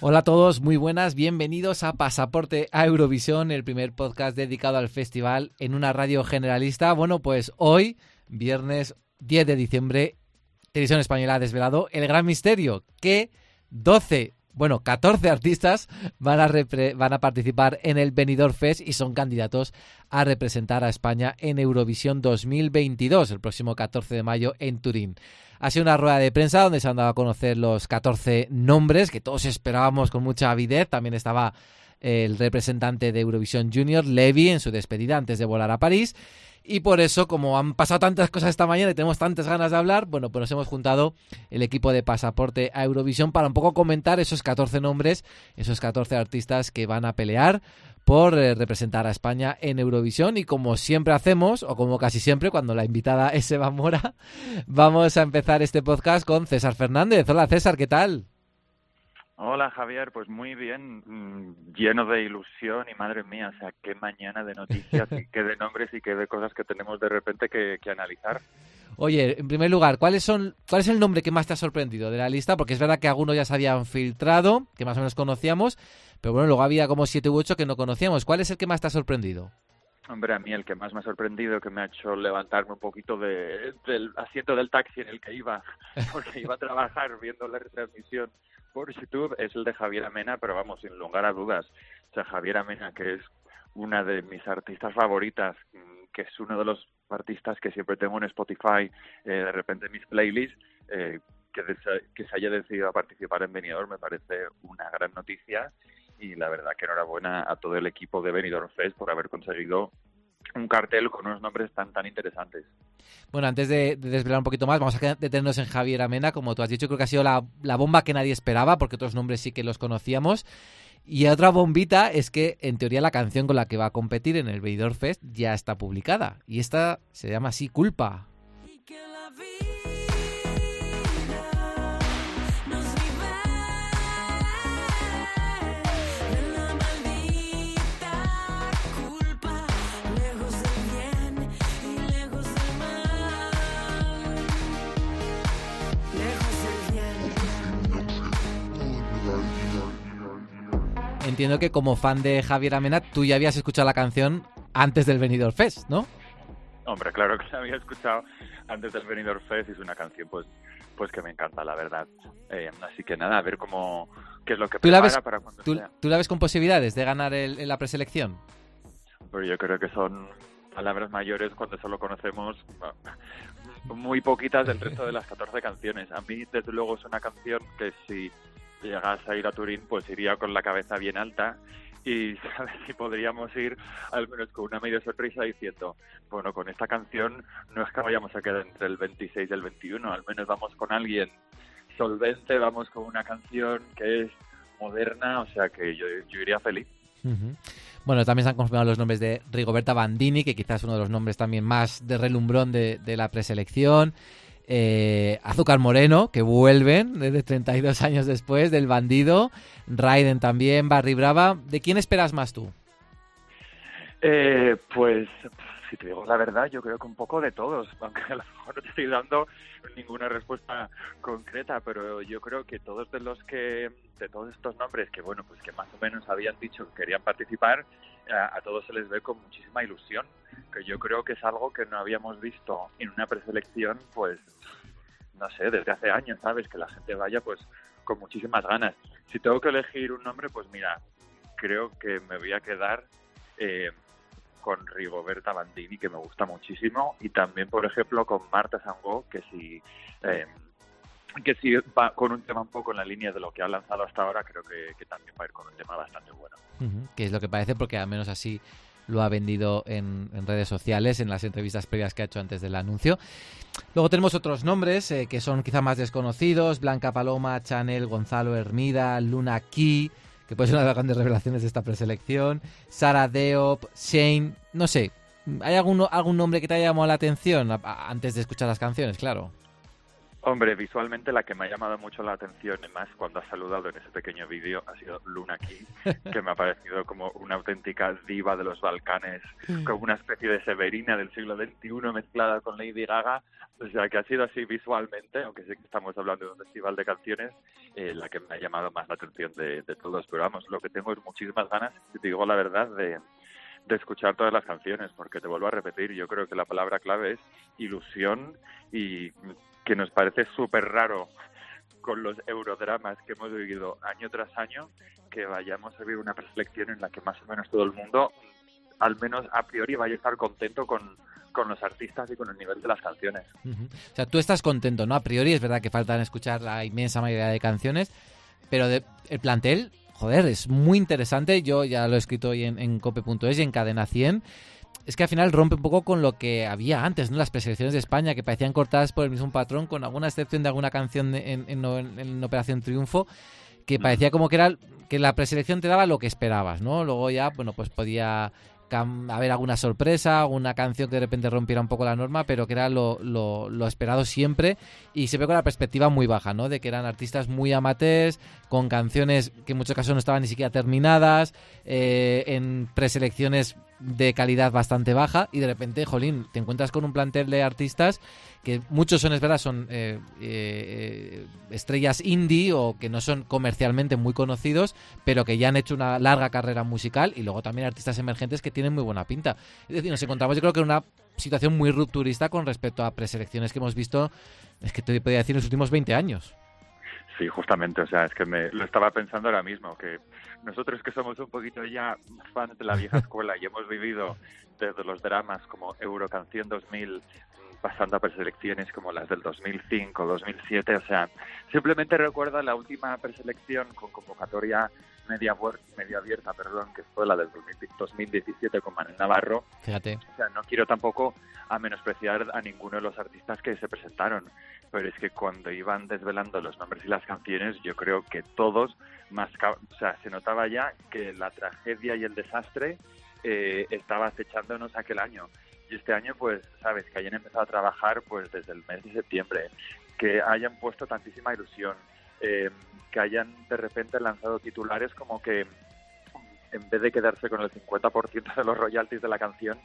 Hola a todos, muy buenas, bienvenidos a Pasaporte a Eurovisión, el primer podcast dedicado al festival en una radio generalista. Bueno, pues hoy, viernes 10 de diciembre, Televisión Española ha desvelado el gran misterio que 12 bueno, 14 artistas van a, van a participar en el Benidorm Fest y son candidatos a representar a España en Eurovisión 2022, el próximo 14 de mayo en Turín. Ha sido una rueda de prensa donde se han dado a conocer los 14 nombres que todos esperábamos con mucha avidez. También estaba el representante de Eurovisión Junior, Levi, en su despedida antes de volar a París. Y por eso, como han pasado tantas cosas esta mañana y tenemos tantas ganas de hablar, bueno, pues nos hemos juntado el equipo de Pasaporte a Eurovisión para un poco comentar esos 14 nombres, esos 14 artistas que van a pelear por eh, representar a España en Eurovisión y como siempre hacemos, o como casi siempre cuando la invitada es Eva Mora, vamos a empezar este podcast con César Fernández. Hola César, ¿qué tal? Hola Javier, pues muy bien, mm, lleno de ilusión y madre mía, o sea, qué mañana de noticias y qué de nombres y qué de cosas que tenemos de repente que, analizar. Oye, en primer lugar, ¿cuáles son, ¿cuál es el nombre que más te ha sorprendido de la lista? Porque es verdad que algunos ya se habían filtrado, que más o menos conocíamos, pero bueno, luego había como siete u ocho que no conocíamos. ¿Cuál es el que más te ha sorprendido? Hombre, a mí el que más me ha sorprendido, que me ha hecho levantarme un poquito de, del asiento del taxi en el que iba, porque iba a trabajar viendo la retransmisión por YouTube es el de Javier Amena, pero vamos, sin lugar a dudas. O sea, Javier Amena, que es una de mis artistas favoritas, mm, que es uno de los artistas que siempre tengo en Spotify, eh, de repente en mis playlists, eh, que, que se haya decidido a participar en Benidorm me parece una gran noticia y la verdad que enhorabuena a todo el equipo de Benidorm Fest por haber conseguido un cartel con unos nombres tan tan interesantes. Bueno, antes de, desvelar un poquito más, vamos a detenernos en Javier Amena, como tú has dicho, creo que ha sido la, la bomba que nadie esperaba, porque otros nombres sí que los conocíamos. Y otra bombita es que, en teoría, la canción con la que va a competir en el Benidorm Fest ya está publicada. Y esta se llama así, Culpa. Entiendo que como fan de Javier Amena, tú ya habías escuchado la canción antes del Benidorm Fest, ¿no? Hombre, claro que la había escuchado antes del Benidorm Fest y es una canción pues pues que me encanta, la verdad. Eh, así que nada, a ver cómo qué es lo que ¿Tú la ves, para cuando tú, ¿Tú la ves con posibilidades de ganar en la preselección? Pero yo creo que son palabras mayores cuando solo conocemos muy poquitas del resto de las 14 canciones. A mí, desde luego, es una canción que si llegase a ir a Turín, pues iría con la cabeza bien alta y sabes si podríamos ir al menos con una media sorpresa diciendo, bueno, con esta canción no es que vayamos a quedar entre el 26 y el 21, al menos vamos con alguien solvente, vamos con una canción que es moderna, o sea que yo, iría feliz. Bueno, también se han confirmado los nombres de Rigoberta Bandini, que quizás es uno de los nombres también más de relumbrón de, de la preselección. Eh, Azúcar Moreno, que vuelven desde 32 años después del bandido, Raiden también, Barry Brava. ¿De quién esperas más tú? Eh, pues, si te digo la verdad, yo creo que un poco de todos, aunque a lo mejor no te estoy dando ninguna respuesta concreta, pero yo creo que todos de los que, de todos estos nombres que, bueno, pues que más o menos habían dicho que querían participar, a, todos se les ve con muchísima ilusión, que yo creo que es algo que no habíamos visto en una preselección, pues, no sé, desde hace años, ¿sabes? Que la gente vaya, pues, con muchísimas ganas. Si tengo que elegir un nombre, pues mira, creo que me voy a quedar eh, con Rigoberta Bandini, que me gusta muchísimo, y también, por ejemplo, con Marta Sangó, que si... Eh, que si va con un tema un poco en la línea de lo que ha lanzado hasta ahora, creo que, también va a ir con un tema bastante bueno. Que es lo que parece, porque al menos así lo ha vendido en, redes sociales, en las entrevistas previas que ha hecho antes del anuncio. Luego tenemos otros nombres eh, que son quizá más desconocidos, Blanca Paloma, Chanel, Gonzalo Hermida, Luna Key, que puede ser una de las grandes revelaciones de esta preselección. Sara Deop, Shane, no sé. ¿Hay algún, algún nombre que te haya llamado la atención antes de escuchar las canciones? Claro. Hombre, visualmente la que me ha llamado mucho la atención, más cuando ha saludado en ese pequeño vídeo, ha sido Luna Key, que me ha parecido como una auténtica diva de los Balcanes, como una especie de Severina del siglo XXI mezclada con Lady Gaga. O sea, que ha sido así visualmente, aunque sí que estamos hablando de un festival de canciones, eh, la que me ha llamado más la atención de, todos. Pero vamos, lo que tengo es muchísimas ganas, si te digo la verdad, de, de escuchar todas las canciones, porque te vuelvo a repetir, yo creo que la palabra clave es ilusión y que nos parece súper raro con los eurodramas que hemos vivido año tras año, que vayamos a vivir una preselección en la que más o menos todo el mundo, al menos a priori, vaya a estar contento con, con los artistas y con el nivel de las canciones. O sea, tú estás contento, ¿no? A priori es verdad que faltan escuchar la inmensa mayoría de canciones, pero de, el plantel, joder, es muy interesante. Yo ya lo he escrito hoy en, en cope.es y en Cadena 100 es que al final rompe un poco con lo que había antes, ¿no? Las preselecciones de España que parecían cortadas por el mismo patrón, con alguna excepción de alguna canción en, en, Operación Triunfo, que parecía como que era que la preselección te daba lo que esperabas, ¿no? Luego ya, bueno, pues podía haber alguna sorpresa, alguna canción que de repente rompiera un poco la norma, pero que era lo, lo, esperado siempre y se ve con la perspectiva muy baja, ¿no? De que eran artistas muy amateurs, con canciones que en muchos casos no estaban ni siquiera terminadas, eh, en preselecciones de calidad bastante baja y de repente, jolín, te encuentras con un plantel de artistas que muchos son, es verdad, son eh, eh, estrellas indie o que no son comercialmente muy conocidos, pero que ya han hecho una larga carrera musical y luego también artistas emergentes que tienen muy buena pinta. Es decir, nos encontramos yo creo que en una situación muy rupturista con respecto a preselecciones que hemos visto, es que te podría decir, en los últimos 20 años. Sí, justamente, o sea, es que me lo estaba pensando ahora mismo, que nosotros que somos un poquito ya fans de la vieja escuela y hemos vivido desde los dramas como Eurocanción 2000, pasando a preselecciones como las del 2005, 2007, o sea, simplemente recuerdo la última preselección con convocatoria media, media abierta, perdón, que fue la del 2017 con Manuel Navarro. Fíjate. O sea, no quiero tampoco a menospreciar a ninguno de los artistas que se presentaron, pero es que cuando iban desvelando los nombres y las canciones, yo creo que todos, más, o sea, se notaba ya que la tragedia y el desastre eh, estaba acechándonos aquel año. Y este año, pues, sabes, que hayan empezado a trabajar pues desde el mes de septiembre, que hayan puesto tantísima ilusión, eh, que hayan de repente lanzado titulares como que en vez de quedarse con el 50% de los royalties de la canción,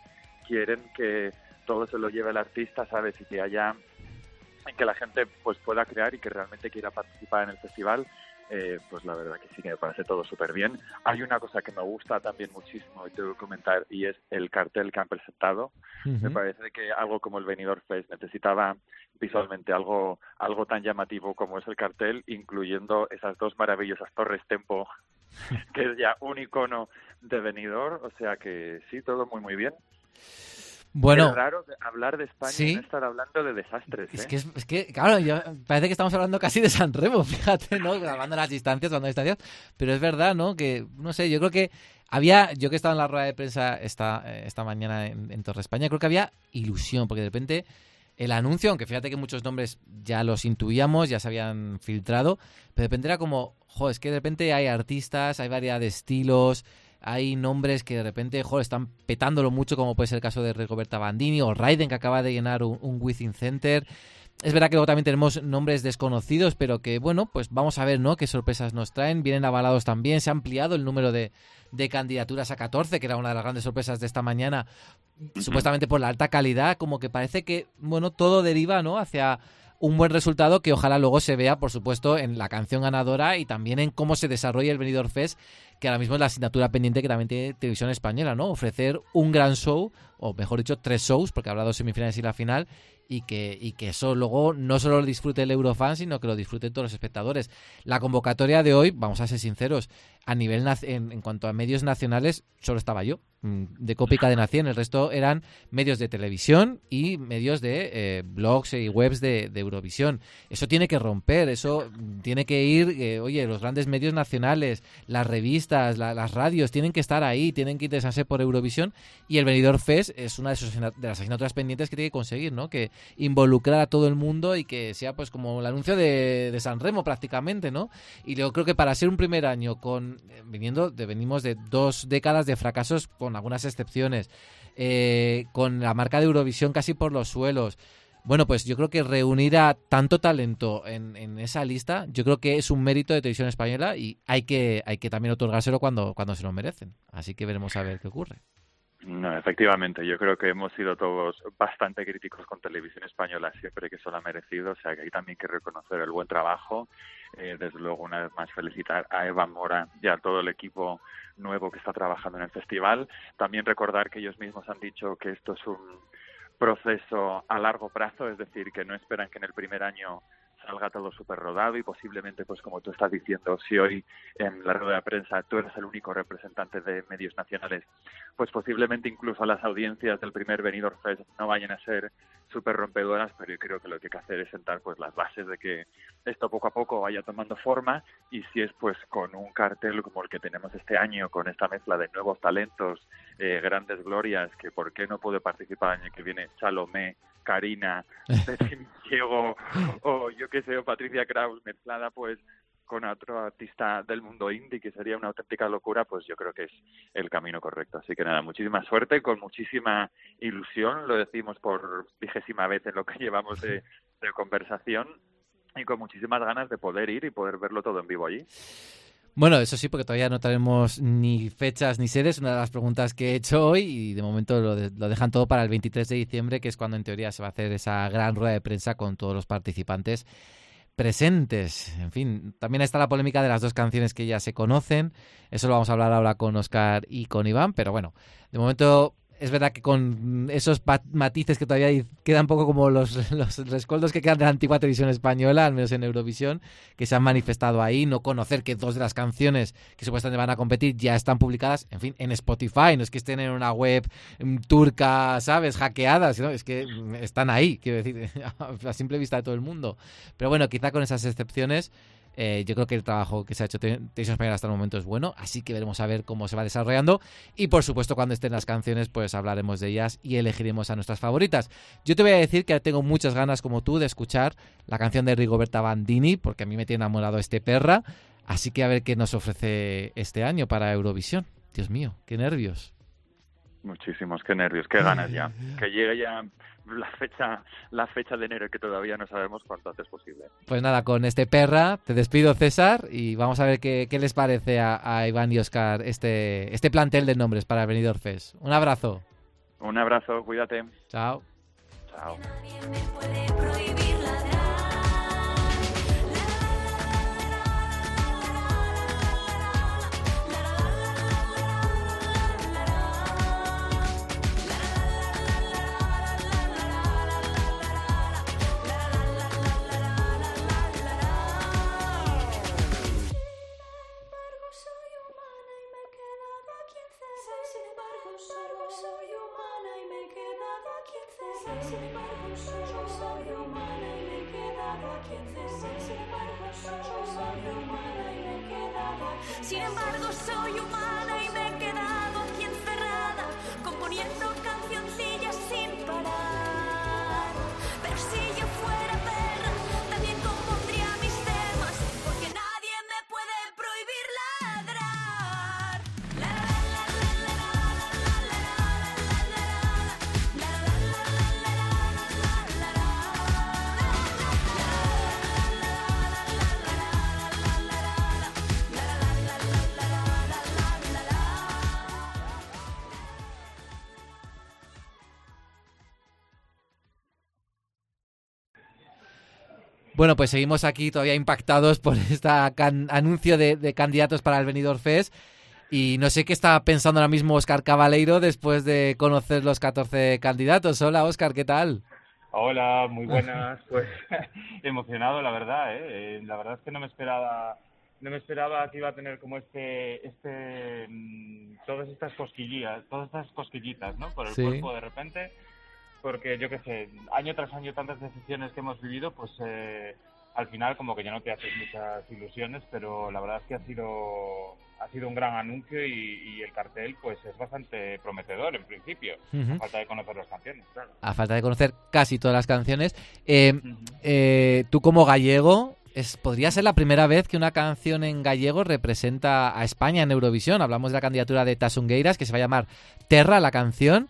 quieren que todo se lo lleve el artista, ¿sabes? Y que haya que la gente pues pueda crear y que realmente quiera participar en el festival, eh, pues la verdad que sí que me parece todo súper bien. Hay una cosa que me gusta también muchísimo y tengo que comentar y es el cartel que han presentado. Me parece que algo como el Benidorm Fest necesitaba visualmente algo algo tan llamativo como es el cartel, incluyendo esas dos maravillosas torres Tempo, que es ya un icono de Benidorm, o sea que sí, todo muy muy bien. Bueno, es raro hablar de España y no estar hablando de desastres. Es, ¿eh? que, es, que, claro, parece que estamos hablando casi de San Remo, fíjate, ¿no? Grabando las distancias, las distancias. Pero es verdad, ¿no? Que, no sé, yo creo que había, yo que estaba en la rueda de prensa esta, eh, esta mañana en, Torre España, creo que había ilusión, porque de repente el anuncio, aunque fíjate que muchos nombres ya los intuíamos, ya se habían filtrado, pero de repente era como, jo, es que de repente hay artistas, hay variedad de estilos hay nombres que de repente joder, están petándolo mucho, como puede ser el caso de Rigoberta Bandini o Raiden, que acaba de llenar un, un Within Center. Es verdad que luego también tenemos nombres desconocidos, pero que bueno, pues vamos a ver, ¿no? Qué sorpresas nos traen. Vienen avalados también. Se ha ampliado el número de, de candidaturas a 14, que era una de las grandes sorpresas de esta mañana, supuestamente por la alta calidad. Como que parece que, bueno, todo deriva, ¿no? Hacia un buen resultado que ojalá luego se vea, por supuesto, en la canción ganadora y también en cómo se desarrolla el Benidorm Fest, que ahora mismo es la asignatura pendiente que también tiene Televisión Española, ¿no? Ofrecer un gran show, o mejor dicho, tres shows, porque habrá dos semifinales y la final, y que, y que eso luego no solo lo disfrute el Eurofan, sino que lo disfruten todos los espectadores. La convocatoria de hoy, vamos a ser sinceros, a nivel en, en cuanto a medios nacionales, solo estaba yo, mm, de Copa y Cadena 100. El resto eran medios de televisión y medios de eh, blogs y webs de, Eurovisión. Eso tiene que romper, eso tiene que ir, eh, oye, los grandes medios nacionales, las revistas, las radios tienen que estar ahí, tienen que interesarse por Eurovisión y el Benidorm Fest es una de, de las asignaturas pendientes que tiene que conseguir, ¿no? Que involucrar a todo el mundo y que sea pues como el anuncio de, de San Remo prácticamente, ¿no? Y yo creo que para ser un primer año con eh, viniendo de, venimos de dos décadas de fracasos con algunas excepciones, eh, con la marca de Eurovisión casi por los suelos. Bueno, pues yo creo que reunir a tanto talento en, en, esa lista, yo creo que es un mérito de televisión española y hay que, hay que también otorgárselo cuando, cuando se lo merecen. Así que veremos a ver qué ocurre. No, efectivamente, yo creo que hemos sido todos bastante críticos con Televisión Española siempre que eso lo ha merecido, o sea que hay también que reconocer el buen trabajo. Eh, desde luego, una vez más, felicitar a Eva Mora y a todo el equipo nuevo que está trabajando en el festival. También recordar que ellos mismos han dicho que esto es un proceso a largo plazo, es decir, que no esperan que en el primer año salga todo súper rodado y posiblemente, pues como tú estás diciendo, si hoy en la rueda de prensa tú eres el único representante de medios nacionales, pues posiblemente incluso las audiencias del primer Benidorm Fest no vayan a ser súper rompedoras, pero yo creo que lo que hay que hacer es sentar pues las bases de que esto poco a poco vaya tomando forma y si es pues con un cartel como el que tenemos este año, con esta mezcla de nuevos talentos, eh, grandes glorias, que por qué no puede participar el año que viene Salomé, Karina, Diego o yo qué sé, o Patricia Kraus mezclada pues con otro artista del mundo indie, que sería una auténtica locura, pues yo creo que es el camino correcto. Así que nada, muchísima suerte, con muchísima ilusión, lo decimos por vigésima vez en lo que llevamos de, de conversación, y con muchísimas ganas de poder ir y poder verlo todo en vivo allí. Bueno, eso sí, porque todavía no tenemos ni fechas ni sedes, una de las preguntas que he hecho hoy y de momento lo, lo, dejan todo para el 23 de diciembre, que es cuando en teoría se va a hacer esa gran rueda de prensa con todos los participantes presentes. En fin, también está la polémica de las dos canciones que ya se conocen. Eso lo vamos a hablar ahora con Oscar y con Iván, pero bueno, de momento es verdad que con esos matices que todavía quedan poco como los, los rescoldos que quedan de la antigua televisión española, al menos en Eurovisión, que se han manifestado ahí, no conocer que dos de las canciones que supuestamente van a competir ya están publicadas, en fin, en Spotify, no es que estén en una web mm, turca, ¿sabes?, hackeadas, ¿no? es que mm, están ahí, quiero decir, a simple vista de todo el mundo. Pero bueno, quizá con esas excepciones eh, yo creo que el trabajo que se ha hecho Televisión Española hasta el momento es bueno, así que veremos a ver cómo se va desarrollando. Y por supuesto, cuando estén las canciones, pues hablaremos de ellas y elegiremos a nuestras favoritas. Yo te voy a decir que tengo muchas ganas, como tú, de escuchar la canción de Rigoberta Bandini, porque a mí me tiene enamorado este perra. Así que a ver qué nos ofrece este año para Eurovisión. Dios mío, qué nervios. Muchísimos, qué nervios, qué ganas ya. Que llegue ya la fecha, la fecha de enero que todavía no sabemos cuánto antes posible. Pues nada, con este perra te despido César y vamos a ver qué, qué les parece a, Iván y Oscar este, este plantel de nombres para Benidorm Fest. Un abrazo. Un abrazo, cuídate. Chao. Chao. Bueno, pues seguimos aquí todavía impactados por este anuncio de, de, candidatos para el Benidorm Fest. Y no sé qué está pensando ahora mismo Oscar Cabaleiro después de conocer los 14 candidatos. Hola, Oscar, ¿qué tal? Hola, muy buenas. Pues emocionado, la verdad. ¿eh? ¿eh? La verdad es que no me esperaba, no me esperaba que iba a tener como este, este, mm, todas estas cosquillas, todas estas cosquillitas, ¿no? Por el Sí. cuerpo de repente porque yo qué sé, año tras año tantas decisiones que hemos vivido, pues eh, al final como que ya no te haces muchas ilusiones, pero la verdad es que ha sido ha sido un gran anuncio y, y el cartel pues es bastante prometedor en principio. Ujú. A falta de conocer las canciones, claro. A falta de conocer casi todas las canciones. Eh, Ujú. eh, tú como gallego, es, podría ser la primera vez que una canción en gallego representa a España en Eurovisión. Hablamos de la candidatura de Tasungueiras, que se va a llamar Terra, la canción.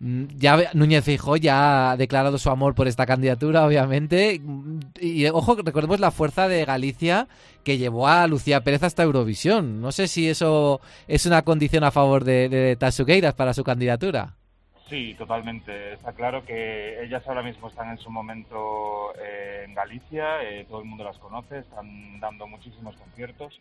Mm, Ya Núñez Feijó ya ha declarado su amor por esta candidatura, obviamente. Mm, Y ojo, recordemos la fuerza de Galicia que llevó a Lucía Pérez hasta Eurovisión. No sé si eso es una condición a favor de, de Tasungueiras para su candidatura. Sí, totalmente. Está claro que ellas ahora mismo están en su momento eh, en Galicia, eh, todo el mundo las conoce, están dando muchísimos conciertos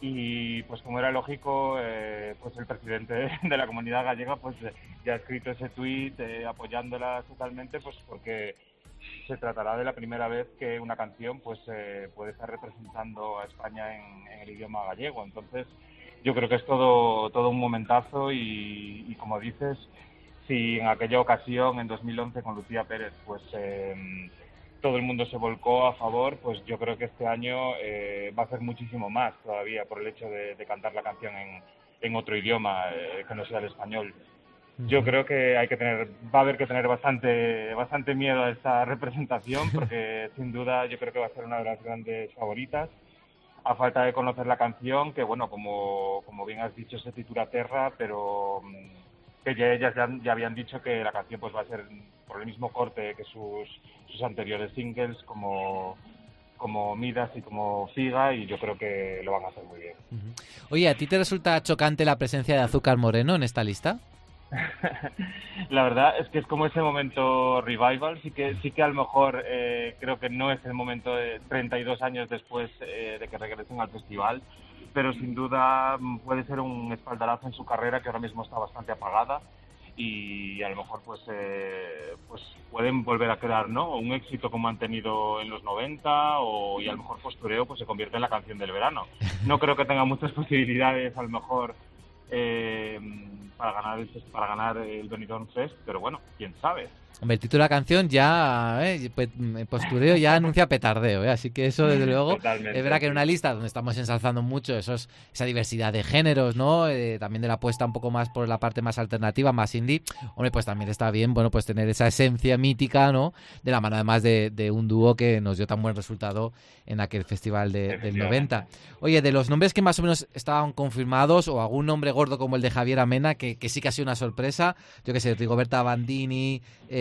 y pues como era lógico, eh, pues el presidente de la comunidad gallega pues eh, ya ha escrito ese tuit eh, apoyándolas totalmente pues porque se tratará de la primera vez que una canción pues eh, puede estar representando a España en, en el idioma gallego. Entonces yo creo que es todo, todo un momentazo y, y como dices, si en aquella ocasión, en 2011, con Lucía Pérez, pues eh, todo el mundo se volcó a favor, pues yo creo que este año eh, va a ser muchísimo más todavía por el hecho de, de cantar la canción en, en otro idioma eh, que no sea el español. Yo creo que hay que tener, va a haber que tener bastante, bastante miedo a esta representación porque sin duda yo creo que va a ser una de las grandes favoritas. A falta de conocer la canción, que bueno, como, como bien has dicho, se titula Terra, pero mm, que ya ellas ya, ya habían dicho que la canción pues va a ser por el mismo corte que sus, sus anteriores singles, como, como Midas y como Figa, y yo creo que lo van a hacer muy bien. Oye, ¿a ti te resulta chocante la presencia de Azúcar Moreno en esta lista? La verdad es que es como ese momento revival, sí que sí que a lo mejor eh, creo que no es el momento de 32 años después eh, de que regresen al festival, pero sin duda mm, puede ser un espaldarazo en su carrera que ahora mismo está bastante apagada y a lo mejor pues eh, pues pueden volver a crear no un éxito como han tenido en los 90 o y a lo mejor postureo pues se convierte en la canción del verano. No creo que tenga muchas posibilidades a lo mejor eh, para ganar el, para ganar el Benidorm Fest pero bueno quién sabe Hombre, el título de la canción ya, eh, pues, mm, postureo ya anuncia petardeo, ¿eh? así que eso desde luego Totalmente, es verdad que en una lista donde estamos ensalzando mucho esos, esa diversidad de géneros, ¿no? Eh, también de la apuesta un poco más por la parte más alternativa, más indie, hombre, pues también está bien, bueno, pues tener esa esencia mítica, ¿no? De la mano además de, de un dúo que nos dio tan buen resultado en aquel festival de- del Efectivamente. 90. Oye, de los nombres que más o menos estaban confirmados, o algún nombre gordo como el de Javier Amena, que, que sí que ha sido una sorpresa, yo que sé, Rigoberta Bandini, eh,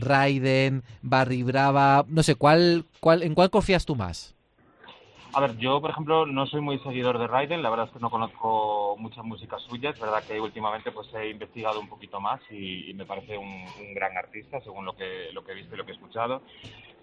Raiden, Barry Brava, no sé, ¿cuál, cuál, ¿en cuál confías tú más? A ver, yo, por ejemplo, no soy muy seguidor de Raiden, la verdad es que no conozco mucha música suya, es verdad que últimamente pues he investigado un poquito más y, me parece un, un gran artista, según lo que, lo que he visto y lo que he escuchado.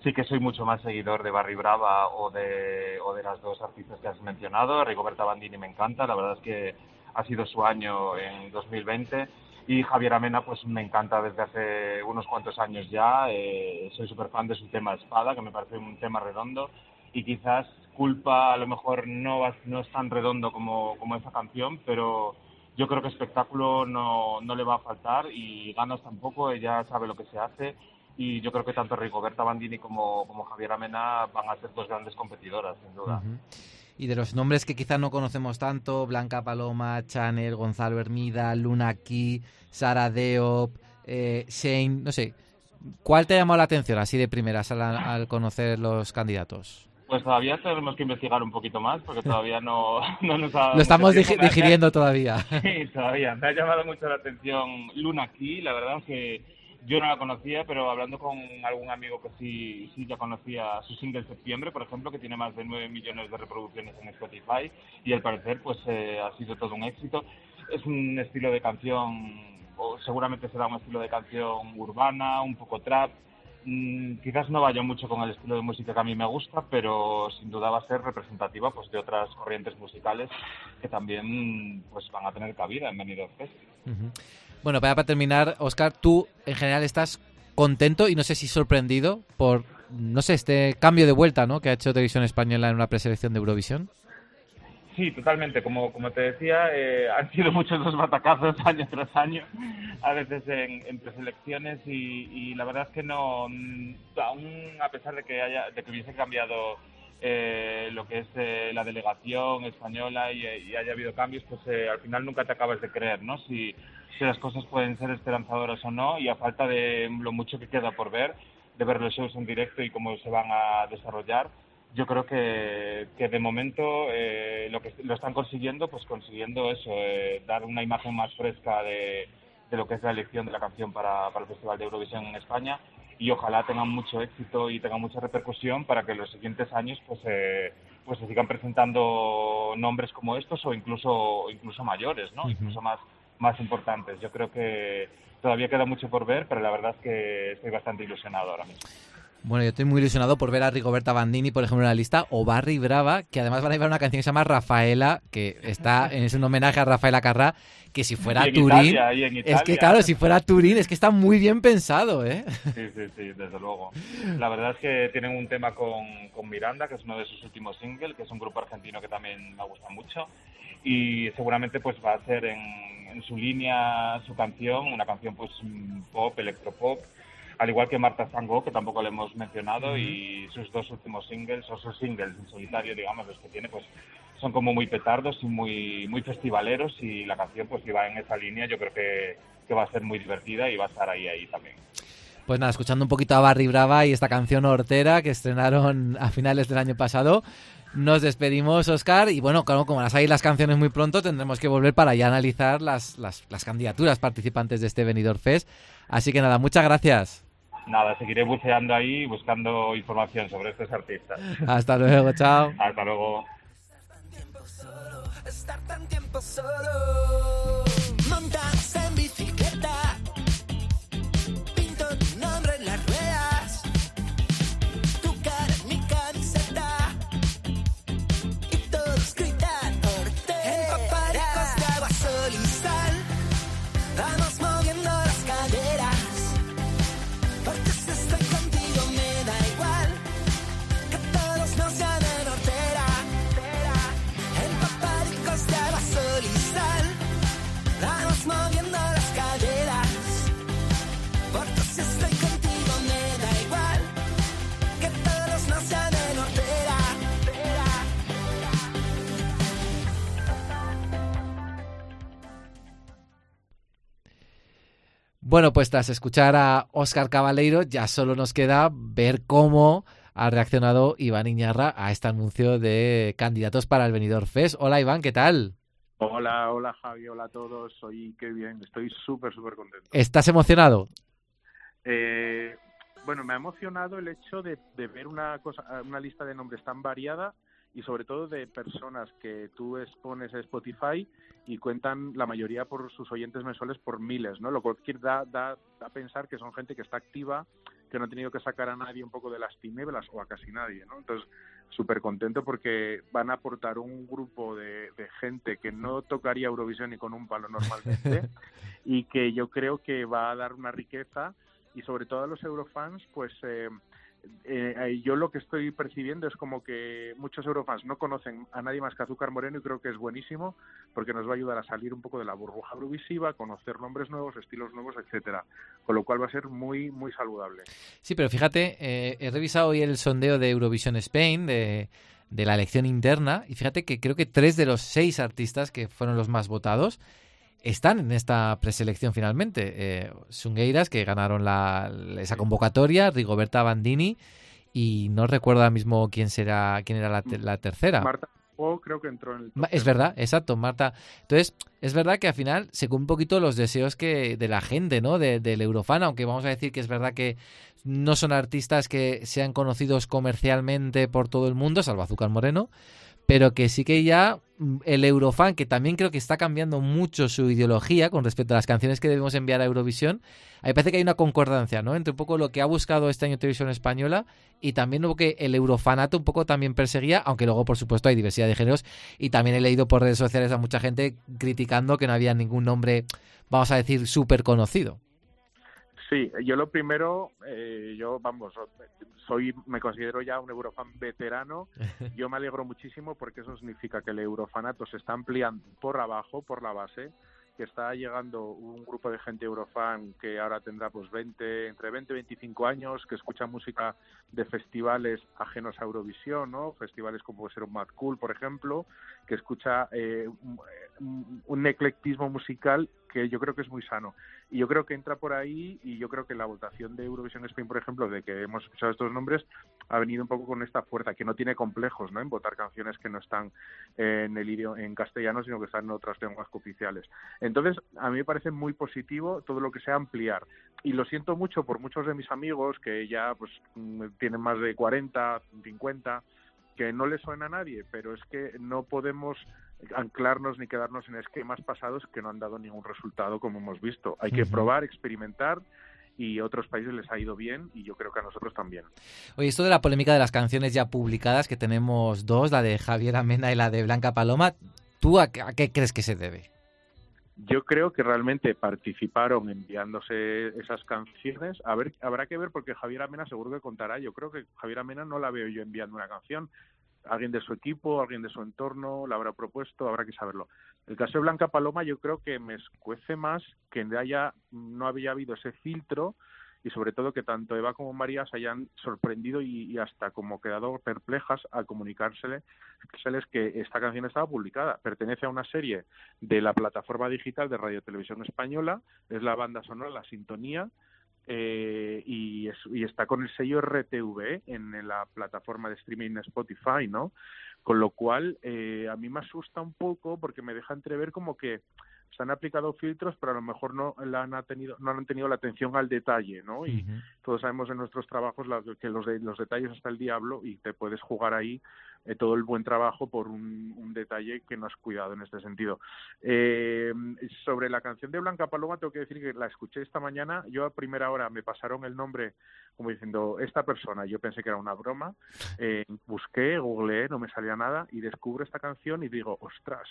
Sí que soy mucho más seguidor de Barry Brava o de, o de las dos artistas que has mencionado, Rigoberta Bandini me encanta, la verdad es que ha sido su año en 2020 y Javier Amena pues me encanta desde hace unos cuantos años ya, eh, soy súper fan de su tema Espada, que me parece un tema redondo y quizás culpa a lo mejor no, no es tan redondo como, como esa canción, pero yo creo que espectáculo no, no le va a faltar y ganas tampoco, ella sabe lo que se hace y yo creo que tanto Rigoberta Bandini como, como Javier Amena van a ser dos grandes competidoras, sin duda. Ujú. Y de los nombres que quizás no conocemos tanto, Blanca Paloma, Chanel, Gonzalo Hermida, Luna Key, Sara Deop, eh, Shane, no sé, ¿cuál te ha llamado la atención así de primeras al, al conocer los candidatos? Pues todavía tenemos que investigar un poquito más porque todavía no, no nos ha... Lo estamos digiriendo todavía. Sí, todavía. Me ha llamado mucho la atención Luna aquí. La verdad que yo no la conocía, pero hablando con algún amigo que sí, sí ya conocía su single Septiembre, por ejemplo, que tiene más de 9 millones de reproducciones en Spotify y al parecer pues eh, ha sido todo un éxito. Es un estilo de canción, o seguramente será un estilo de canción urbana, un poco trap. Mm, quizás no vaya mucho con el estilo de música que a mí me gusta, pero sin duda va a ser representativa pues de otras corrientes musicales que también pues van a tener cabida en Benidorm Fest. Ujú. Bueno, para, para terminar, Oscar, tú en general estás contento y no sé si sorprendido por, no sé, este cambio de vuelta ¿no? que ha hecho Televisión Española en una preselección de Eurovisión. Sí, totalmente. Como, como te decía, eh, han sido muchos los batacazos año tras año, a veces en, en preselecciones y, y la verdad es que no, mm, aún a pesar de que haya, de que hubiese cambiado eh, lo que es eh, la delegación española y, y haya habido cambios, pues eh, al final nunca te acabas de creer, ¿no? Si, si las cosas pueden ser esperanzadoras o no y a falta de lo mucho que queda por ver, de ver los shows en directo y cómo se van a desarrollar, yo creo que, que de momento eh, lo que lo están consiguiendo, pues consiguiendo eso, eh, dar una imagen más fresca de, de lo que es la elección de la canción para, para el Festival de Eurovisión en España y ojalá tengan mucho éxito y tengan mucha repercusión para que en los siguientes años pues eh, pues se sigan presentando nombres como estos o incluso incluso mayores, ¿no? Incluso más más importantes. Yo creo que todavía queda mucho por ver, pero la verdad es que estoy bastante ilusionado ahora mismo. Bueno, yo estoy muy ilusionado por ver a Rigoberta Bandini, por ejemplo, en la lista, o Barry Brava, que además van a llevar una canción que se llama Rafaela, que está es un homenaje a Rafaela Carrá, que si fuera Y en Turín, Italia, y en es que claro, si fuera Turín, es que está muy bien pensado, ¿eh? Sí, sí, sí, desde luego. La verdad es que tienen un tema con, con Miranda, que es uno de sus últimos singles, que es un grupo argentino que también me gusta mucho. Y seguramente pues va a ser en, en su línea su canción, una canción pues pop, electropop, al igual que Marta Sango, que tampoco le hemos mencionado, y sus dos últimos singles, o sus singles en solitario, digamos, los que tiene, pues son como muy petardos y muy, muy festivaleros, y la canción pues si va en esa línea, yo creo que, que va a ser muy divertida y va a estar ahí, ahí también. Pues nada, escuchando un poquito a Barry Brava y esta canción Hortera que estrenaron a finales del año pasado. Nos despedimos, Oscar, y bueno, claro, como las hay las canciones muy pronto, tendremos que volver para ya analizar las, las, las candidaturas participantes de este Benidorm Fest. Así que nada, muchas gracias. Nada, seguiré buceando ahí, buscando información sobre estos artistas. Hasta luego, chao. Hasta luego. estar tan tiempo solo. Montas Bueno, pues tras escuchar a Oscar Cabaleiro, ya solo nos queda ver cómo ha reaccionado Iván Iñarra a este anuncio de candidatos para el Benidorm Fest. Hola Iván, ¿qué tal? Hola, hola Javi, hola a todos. Soy qué bien, estoy súper, súper contento. ¿Estás emocionado? Eh, bueno, me ha emocionado el hecho de, de ver una cosa, una lista de nombres tan variada y sobre todo de personas que tú expones a Spotify y cuentan la mayoría por sus oyentes mensuales por miles, ¿no? Lo cual da, da, da a pensar que son gente que está activa, que no ha tenido que sacar a nadie un poco de las tinieblas o a casi nadie, ¿no? Entonces, súper contento porque van a aportar un grupo de, de gente que no tocaría Eurovisión ni con un palo normalmente y que yo creo que va a dar una riqueza y sobre todo a los eurofans, pues eh, eh, yo lo que estoy percibiendo es como que muchos eurofans no conocen a nadie más que Azúcar Moreno y creo que es buenísimo porque nos va a ayudar a salir un poco de la burbuja eurovisiva, conocer nombres nuevos, estilos nuevos, etcétera, con lo cual va a ser muy muy saludable. Sí, pero fíjate, eh, he revisado hoy el sondeo de Eurovision Spain de, de la elección interna y fíjate que creo que tres de los seis artistas que fueron los más votados están en esta preselección finalmente. Eh, Sungueiras, que ganaron la, esa convocatoria, Rigoberta Bandini y no recuerdo ahora mismo quién será quién era la, te- la tercera. Marta O creo que entró en el top Es verdad, exacto, Marta. Entonces, es verdad que al final se cumplen un poquito los deseos que de la gente, ¿no? De- del Eurofan, aunque vamos a decir que es verdad que no son artistas que sean conocidos comercialmente por todo el mundo, salvo Azúcar Moreno, pero que sí que ya mm, el Eurofan, que también creo que está cambiando mucho su ideología con respecto a las canciones que debemos enviar a Eurovisión, me parece que hay una concordancia, ¿no? Entre un poco lo que ha buscado este año Televisión Española y también lo que el Eurofanato un poco también perseguía, aunque luego, por supuesto, hay diversidad de géneros y también he leído por redes sociales a mucha gente criticando que no había ningún nombre, vamos a decir, súper conocido. Sí, yo lo primero, eh, yo vamos, soy, me considero ya un Eurofan veterano. Yo me alegro muchísimo porque eso significa que el Eurofanato se está ampliando por abajo, por la base, que está llegando un grupo de gente eurofan que ahora tendrá pues 20, entre 20 y 25 años, que escucha música de festivales ajenos a Eurovisión, ¿no? Festivales como puede ser un Mad Cool, por ejemplo, que escucha eh, un, un eclectismo musical que yo creo que es muy sano. Y yo creo que entra por ahí y yo creo que la votación de Eurovisión Spain, por ejemplo, de que hemos escuchado estos nombres, ha venido un poco con esta fuerza, que no tiene complejos ¿no? en votar canciones que no están en el idioma, en castellano, sino que están en otras lenguas cooficiales. Entonces, a mí me parece muy positivo todo lo que sea ampliar. Y lo siento mucho por muchos de mis amigos que ya pues tienen más de 40, 50, que no le suena a nadie, pero es que no podemos anclarnos ni quedarnos en esquemas pasados que no han dado ningún resultado como hemos visto. Hay que probar, experimentar y a otros países les ha ido bien y yo creo que a nosotros también. Oye, esto de la polémica de las canciones ya publicadas, que tenemos dos, la de Javier Amena y la de Blanca Paloma, ¿tú a, qué- a qué crees que se debe? Yo creo que realmente participaron enviándose esas canciones. A ver, habrá que ver porque Javier Amena seguro que contará. Yo creo que Javier Amena no la veo yo enviando una canción. Alguien de su equipo, alguien de su entorno la habrá propuesto, habrá que saberlo. El caso de Blanca Paloma yo creo que me escuece más que haya, no había habido ese filtro y sobre todo que tanto Eva como María se hayan sorprendido y, hasta como quedado perplejas al comunicárseles que esta canción estaba publicada. Pertenece a una serie de la plataforma digital de Radio Televisión Española, es la banda sonora, la sintonía, eh, y, es- y está con el sello RTV en la plataforma de streaming Spotify, ¿no? Con lo cual, eh, a mí me asusta un poco porque me deja entrever como que se han aplicado filtros, pero a lo mejor no la han tenido, no han tenido la atención al detalle, ¿no? Y todos sabemos en nuestros trabajos la- que los, de, los detalles hasta el diablo y te puedes jugar ahí eh, todo el buen trabajo por un, un detalle que no has cuidado en este sentido. Eh, sobre la canción de Blanca Paloma, tengo que decir que la escuché esta mañana. Yo a primera hora me pasaron el nombre como diciendo esta persona. Yo pensé que era una broma. Eh, busqué, googleé, no me salía nada y descubro esta canción y digo, ostras.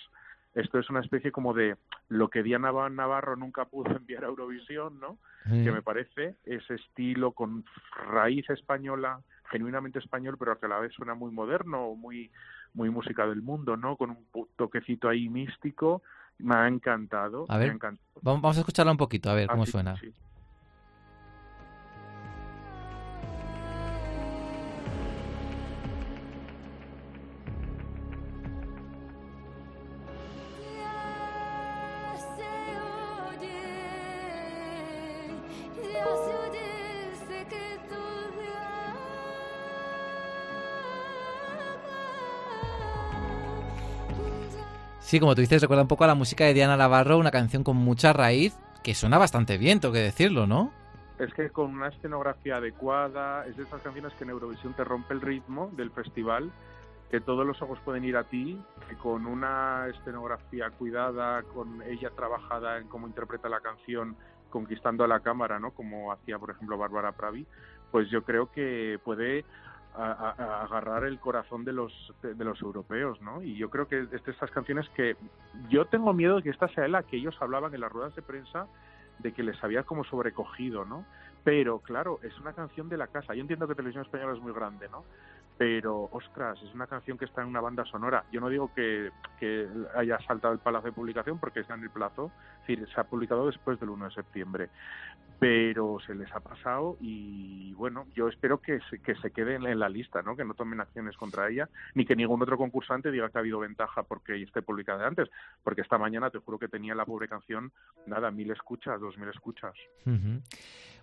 Esto es una especie como de lo que Diana Navarro nunca pudo enviar a Eurovisión, ¿no? que me parece ese estilo con raíz española, genuinamente español, pero que a la vez suena muy moderno, muy muy música del mundo, ¿no? Con un toquecito ahí místico, me ha encantado, A me ver, ha encantado. Vamos a escucharla un poquito, a ver Ah, cómo sí, suena. sí. Sí, como tú dices, recuerda un poco a la música de Diana Navarro, una canción con mucha raíz, que suena bastante bien, tengo que decirlo, ¿no? Es que con una escenografía adecuada, es de esas canciones que en Eurovisión te rompe el ritmo del festival, que todos los ojos pueden ir a ti, que con una escenografía cuidada, con ella trabajada en cómo interpreta la canción, conquistando a la cámara, ¿no? Como hacía, por ejemplo, Bárbara Pravi, pues yo creo que puede a- a- agarrar el corazón de los de, los europeos, ¿no? Y yo creo que estas canciones que yo tengo miedo de que esta sea la que ellos hablaban en las ruedas de prensa de que les había como sobrecogido, ¿no? Pero claro, es una canción de la casa. Yo entiendo que Televisión Española es muy grande, ¿no? Pero, ostras, es una canción que está en una banda sonora. Yo no digo que, que haya saltado el plazo de publicación porque está en el plazo, es decir, se ha publicado después del 1 de septiembre. Pero se les ha pasado y bueno, yo espero que se, que se quede en, la lista, ¿no? Que no tomen acciones contra ella, ni que ningún otro concursante diga que ha habido ventaja porque esté publicada antes. Porque esta mañana te juro que tenía la pobre canción, nada, mil escuchas, dos mil escuchas. Ujú.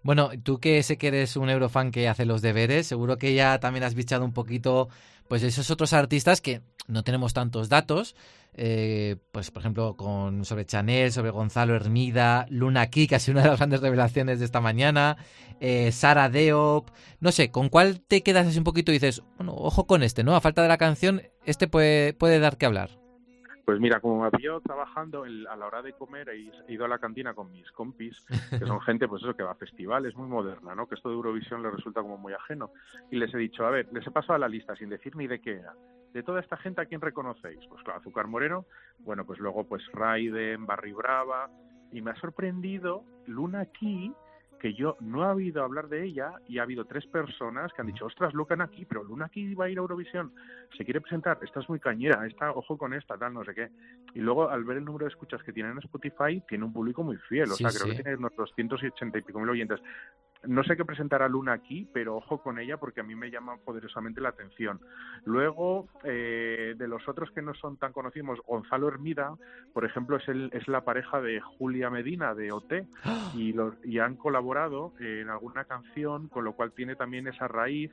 Bueno, tú que sé que eres un eurofan que hace los deberes, seguro que ya también has bichado un poquito, pues esos otros artistas que no tenemos tantos datos, eh, pues por ejemplo con sobre Chanel, sobre Gonzalo Hermida, Luna Key, que ha sido una de las grandes revelaciones de esta mañana, eh, Sara Deop, no sé, ¿con cuál te quedas así un poquito y dices, bueno, ojo con este, ¿no? A falta de la canción, este puede, puede dar que hablar. Pues mira, como me pillo trabajando el- a la hora de comer, he he ido a la cantina con mis compis, que son gente, pues eso, que va a festivales, muy moderna, ¿no? Que esto de Eurovisión les resulta como muy ajeno. Y les he dicho, a ver, les he pasado a la lista sin decir ni de qué era. De toda esta gente, ¿a quién reconocéis? Pues claro, Azúcar Moreno, bueno, pues luego pues Raiden, Barry Brava, y me ha sorprendido Luna Key, que yo no he oído hablar de ella y ha habido tres personas que han dicho, ostras, Luna aquí, pero Luna aquí va a ir a Eurovisión, se quiere presentar, esta es muy cañera, esta, ojo con esta, tal, no sé qué. Y luego, al ver el número de escuchas que tiene en Spotify, tiene un público muy fiel, o Sí, sea, creo sí. que tiene unos 280 y pico mil oyentes. No sé qué presentará Luna aquí, pero ojo con ella porque a mí me llama poderosamente la atención. Luego, eh, de los otros que no son tan conocidos, Gonzalo Hermida, por ejemplo, es, el, es la pareja de Julia Medina de OT y, los, y han colaborado en alguna canción, con lo cual tiene también esa raíz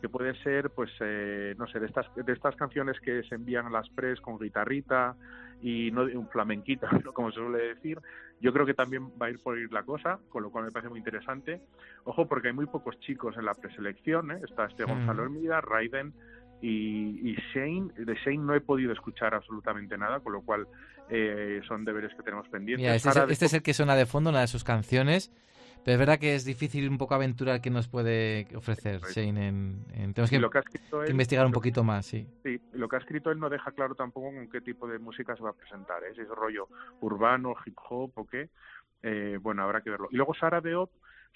que puede ser, pues, eh, no sé, de estas, de estas canciones que se envían a las pres con guitarrita y no de un flamenquito, ¿no? como se suele decir. Yo creo que también va a ir por ir la cosa, con lo cual me parece muy interesante. Ojo, porque hay muy pocos chicos en la preselección, ¿eh? Está este Mm. Gonzalo Hermida, Raiden y, y Shane. De Shane no he podido escuchar absolutamente nada, con lo cual eh, son deberes que tenemos pendientes. Mira, este es, este es el que suena de fondo, una de sus canciones. Pero es verdad que es difícil un poco aventurar qué nos puede ofrecer Shane en, en- Tenemos que, lo que ha escrito que él- investigar un poquito más, sí. Sí, lo que ha escrito él no deja claro tampoco con qué tipo de música se va a presentar, ¿eh? si es rollo urbano, hip hop o qué. Eh, bueno, habrá que verlo. Y luego Sara Deop,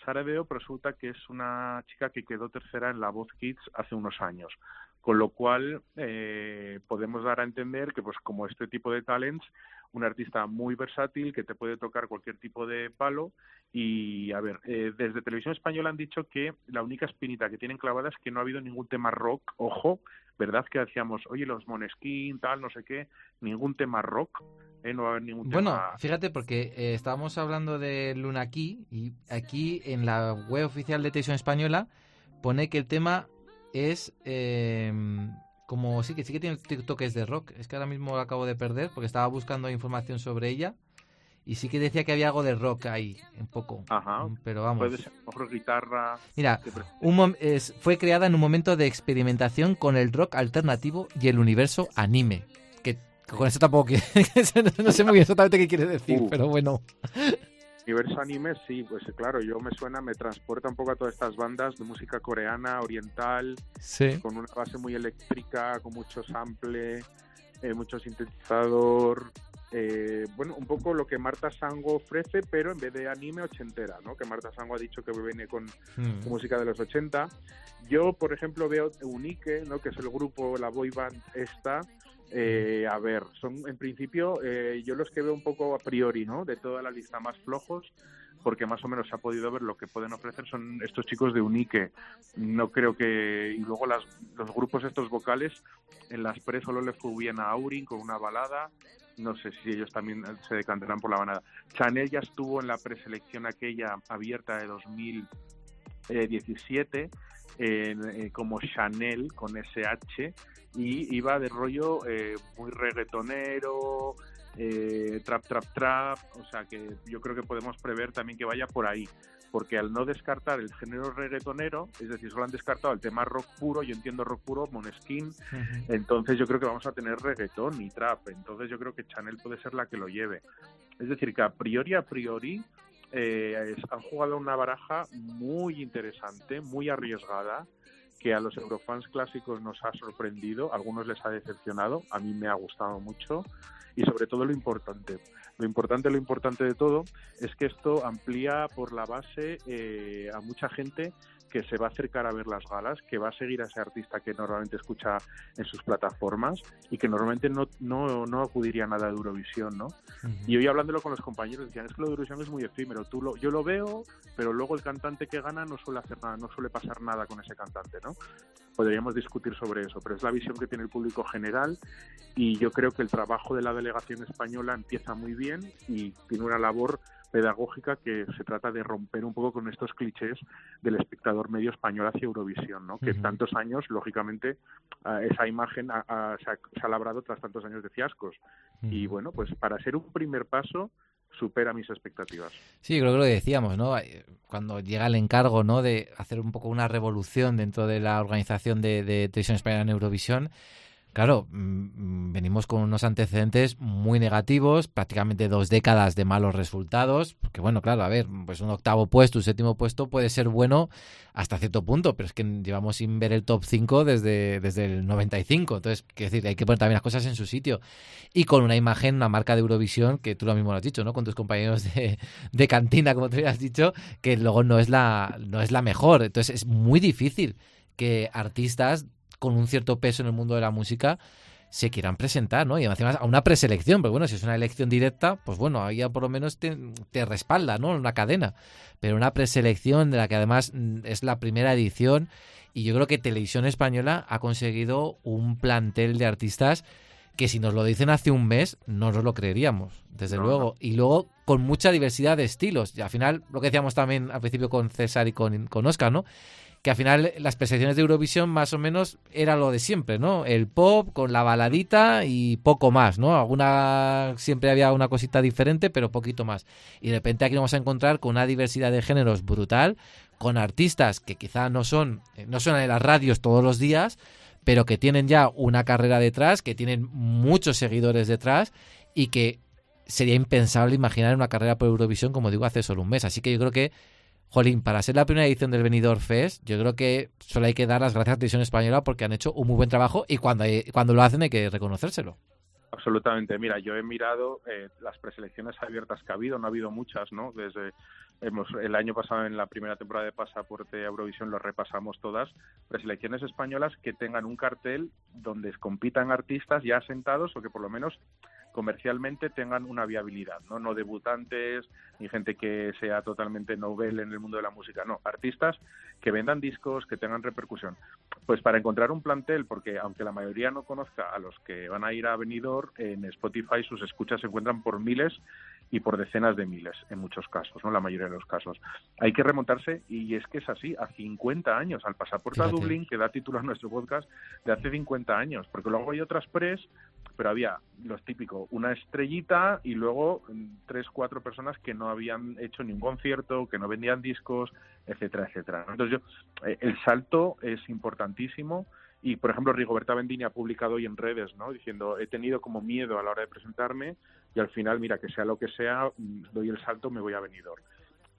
Sara Deop resulta que es una chica que quedó tercera en la Voz Kids hace unos años, con lo cual eh, podemos dar a entender que, pues, como este tipo de talents, un artista muy versátil que te puede tocar cualquier tipo de palo y a ver eh, desde televisión española han dicho que la única espinita que tienen clavada es que no ha habido ningún tema rock ojo verdad que decíamos oye los Moneskin tal no sé qué ningún tema rock eh, no va a haber ningún Bueno, tema fíjate, porque eh, estábamos hablando de Luna aquí y aquí en la web oficial de Televisión Española pone que el tema es eh, como sí que sí que tiene toques de rock. Es que ahora mismo lo acabo de perder porque estaba buscando información sobre ella y sí que decía que había algo de rock ahí, un poco. Ajá. Mm, Pero vamos. puede ser guitarra Mira, que un es- fue creada en un momento de experimentación con el rock alternativo y el universo anime. Que con eso tampoco quiere- no sé muy bien exactamente qué quiere decir, Uh. pero bueno. Universo anime sí pues claro yo me suena me transporta un poco a todas estas bandas de música coreana oriental Sí. con una base muy eléctrica, con mucho sample, eh, mucho sintetizador. Eh, bueno, un poco lo que Marta Sango ofrece, pero en vez de anime ochentera, ¿no? Que Marta Sango ha dicho que viene con Mm. música de los 80. Yo, por ejemplo, veo Unique, ¿no? Que es el grupo, la boy band esta. Eh, a ver, son en principio eh, yo los que veo un poco a priori, ¿no? De toda la lista más flojos, porque más o menos se ha podido ver lo que pueden ofrecer son estos chicos de Unique. No creo que y luego las, los grupos estos vocales en las pre solo le fue bien a Aurin con una balada. No sé si ellos también se decantarán por la balada. Chanel ya estuvo en la preselección aquella abierta de 2017 en- eh, como Chanel con SH y iba de rollo eh, muy reggaetonero, eh, trap, trap, trap, o sea que yo creo que podemos prever también que vaya por ahí, porque al no descartar el género reggaetonero, es decir, solo han descartado el tema rock puro, yo entiendo rock puro, Moneskin, entonces yo creo que vamos a tener reggaetón y trap, entonces yo creo que Chanel puede ser la que lo lleve. Es decir, que a priori, a priori, eh, han jugado una baraja muy interesante, muy arriesgada, que a los eurofans clásicos nos ha sorprendido, a algunos les ha decepcionado, a mí me ha gustado mucho y sobre todo lo importante. Lo importante, lo importante de todo es que esto amplía por la base eh, a mucha gente que se va a acercar a ver las galas, que va a seguir a ese artista que normalmente escucha en sus plataformas y que normalmente no, no, no acudiría a nada de Eurovisión, ¿no? Y hoy hablándolo con los compañeros decían, es que lo de Eurovisión es muy efímero, tú lo, yo lo veo, pero luego el cantante que gana no suele hacer nada, no suele pasar nada con ese cantante, ¿no? Podríamos discutir sobre eso, pero es la visión que tiene el público general y yo creo que el trabajo de la delegación española empieza muy bien y tiene una labor pedagógica que se trata de romper un poco con estos clichés del espectador medio español hacia Eurovisión, ¿no? Que Ujú. tantos años, lógicamente, esa imagen ah, se, ha, se ha labrado tras tantos años de fiascos. Y bueno, pues para ser un primer paso, supera mis expectativas. Sí, creo que lo decíamos, ¿no? Cuando llega el encargo, ¿no? De hacer un poco una revolución dentro de la organización de, de Televisión Española en Eurovisión, Claro, mm, venimos con unos antecedentes muy negativos, prácticamente dos décadas de malos resultados. Que bueno, claro, a ver, pues un octavo puesto, un séptimo puesto puede ser bueno hasta cierto punto, pero es que llevamos sin ver el top 5 desde, desde el 95. Entonces, quiero decir, hay que poner también las cosas en su sitio. Y con una imagen, una marca de Eurovisión, que tú lo mismo lo has dicho, ¿no? Con tus compañeros de, de cantina, como te has dicho, que luego no es la, no es la mejor. Entonces, es muy difícil que artistas con un cierto peso en el mundo de la música se quieran presentar, ¿no? Y además a una preselección, pero bueno, si es una elección directa, pues bueno, ahí ya por lo menos te, te respalda, ¿no? Una cadena. Pero una preselección de la que además mm, es la primera edición y yo creo que Televisión Española ha conseguido un plantel de artistas que si nos lo dicen hace un mes no nos lo creeríamos, desde No, luego. no. Y luego con mucha diversidad de estilos. Y al final, lo que decíamos también al principio con César y con, con Oscar, ¿no? Que al final las preselecciones de Eurovisión más o menos era lo de siempre, ¿no? El pop con la baladita y poco más, ¿no? Alguna siempre había una cosita diferente, pero poquito más. Y de repente aquí nos vamos a encontrar con una diversidad de géneros brutal, con artistas que quizá no son eh, no suenan en las radios todos los días, pero que tienen ya una carrera detrás, que tienen muchos seguidores detrás y que sería impensable imaginar una carrera por Eurovisión, como digo, hace solo un mes. Así que yo creo que Jolín, para ser la primera edición del Benidorm Fest, yo creo que solo hay que dar las gracias a Televisión Española porque han hecho un muy buen trabajo y cuando, cuando lo hacen hay que reconocérselo. Absolutamente. Mira, yo he mirado eh, las preselecciones abiertas que ha habido, no ha habido muchas, ¿no? Desde hemos el año pasado en la primera temporada de Pasaporte Eurovisión lo repasamos todas, preselecciones españolas que tengan un cartel donde compitan artistas ya asentados o que por lo menos comercialmente tengan una viabilidad, ¿no? No debutantes ni gente que sea totalmente novel en el mundo de la música, no, artistas que vendan discos, que tengan repercusión. Pues para encontrar un plantel, porque aunque la mayoría no conozca a los que van a ir a Benidorm, en Spotify sus escuchas se encuentran por miles y por decenas de miles en muchos casos, ¿no? La mayoría de los casos. Hay que remontarse y es que es así, a 50 años, al pasaporte a Fíjate. Dublín, que da título a nuestro podcast, de hace 50 años, porque luego hay otras pres, pero había los típicos, una estrellita y luego mm, tres, cuatro personas que no habían hecho ningún concierto, que no vendían discos, etcétera, etcétera. Entonces yo, eh, el salto es importantísimo y, por ejemplo, Rigoberta Bendini ha publicado hoy en redes, ¿no? Diciendo, he tenido como miedo a la hora de presentarme y al final, mira, que sea lo que sea, mm, doy el salto, me voy a Benidorm.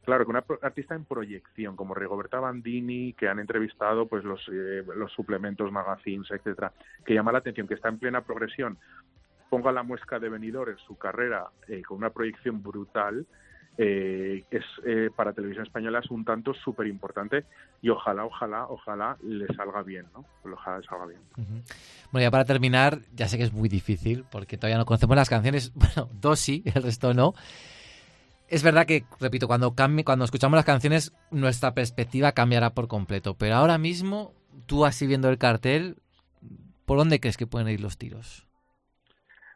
Claro, que una artista en proyección como Rigoberta Bandini, que han entrevistado pues los, eh, los suplementos, magazines, etcétera, que llama la atención, que está en plena progresión, ponga la muesca de venidor en su carrera eh, con una proyección brutal, eh, es eh, para televisión española es un tanto súper importante y ojalá, ojalá, ojalá le salga bien, ¿no? Ojalá le salga bien. Bueno, ya para terminar, ya sé que es muy difícil porque todavía no conocemos las canciones. Bueno, dos sí, el resto no. Es verdad que, repito, cuando, cambie, cuando escuchamos las canciones, nuestra perspectiva cambiará por completo. Pero ahora mismo, tú así viendo el cartel, ¿por dónde crees que pueden ir los tiros?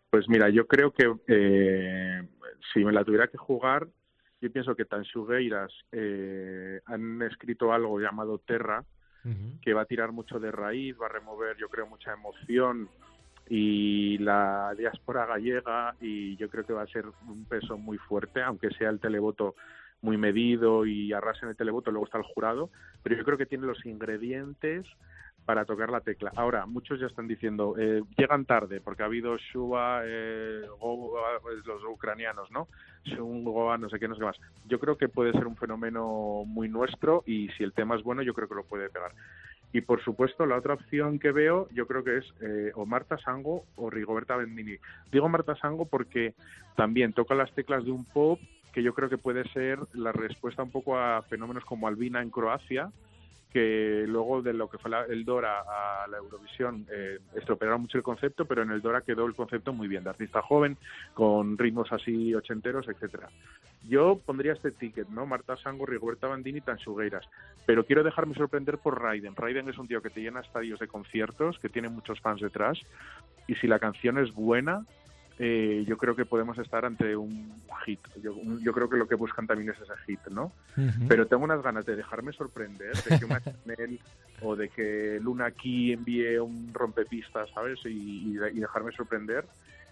Pues mira, yo creo que eh, si me la tuviera que jugar, yo pienso que Tansugueiras eh, han escrito algo llamado Terra, que va a tirar mucho de raíz, va a remover, yo creo, mucha emoción y la diáspora gallega y yo creo que va a ser un peso muy fuerte, aunque sea el televoto muy medido y arrase en el televoto, luego está el jurado, pero yo creo que tiene los ingredientes para tocar la tecla. Ahora, muchos ya están diciendo, eh, llegan tarde, porque ha habido Shuba, eh, Goa, pues, los ucranianos, ¿no? Shungoa, no sé qué, no sé qué más. Yo creo que puede ser un fenómeno muy nuestro y si el tema es bueno, yo creo que lo puede pegar. Y por supuesto, la otra opción que veo, yo creo que es eh, o Marta Sango o Rigoberta Bendini. Digo Marta Sango porque también toca las teclas de un pop que yo creo que puede ser la respuesta un poco a fenómenos como Albina en Croacia, que luego de lo que fue la- el Dora a la Eurovisión eh, estropearon mucho el concepto, pero en el Dora quedó el concepto muy bien, de artista joven, con ritmos así ochenteros, etcétera. Yo pondría este ticket, ¿no? Marta Sango, Rigoberta Bandini, Tansugueiras. Pero quiero dejarme sorprender por Raiden. Raiden es un tío que te llena estadios de conciertos, que tiene muchos fans detrás, y si la canción es buena, eh, yo creo que podemos estar ante un hit. Yo, yo creo que lo que buscan también es ese hit, ¿no? Pero tengo unas ganas de dejarme sorprender, de que una Chanel o de que Luna aquí envíe un rompepistas, ¿sabes? Y, y de- y dejarme sorprender.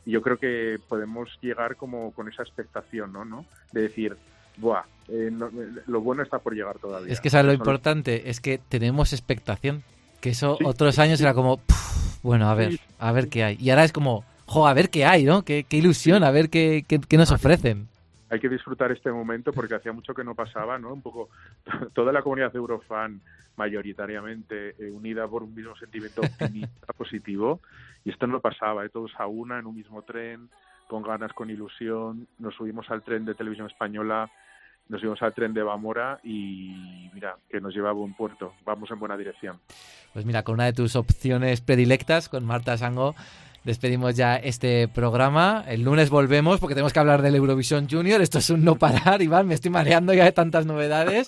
Y yo creo que podemos llegar como con esa expectación, ¿no? ¿no? De decir, buah, eh, no- lo bueno está por llegar todavía. Es que sabes lo Eso importante, es que tenemos expectación. Que eso Sí, otros sí, años sí. era como, "Puf, Bueno, a ver, a ver qué hay. Y ahora es como, jo, a ver qué hay, ¿no? Qué, qué ilusión, a ver qué, qué, qué nos ofrecen. hay que disfrutar este momento porque hacía mucho que no pasaba, ¿no? Un poco toda la comunidad de Eurofan mayoritariamente eh, unida por un mismo sentimiento optimista, positivo, y esto no pasaba, ¿eh? todos a una en un mismo tren, con ganas, con ilusión, nos subimos al tren de televisión española, nos subimos al tren de Bamora y mira, que nos lleva a buen puerto, vamos en buena dirección. Pues mira, con una de tus opciones predilectas, con Marta Sango, despedimos ya este programa. El lunes volvemos porque tenemos que hablar del Eurovisión Junior. Esto es un no parar, Iván. Me estoy mareando ya de tantas novedades.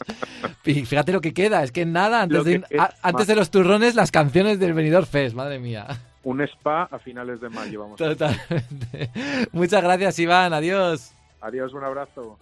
Y fíjate lo que queda. Es que nada, antes, que de, queda. a- antes de los turrones, las canciones del Benidorm Fest. Madre mía. Un spa a finales de mayo, vamos. Totalmente. Muchas gracias, Iván. Adiós. Adiós, un abrazo.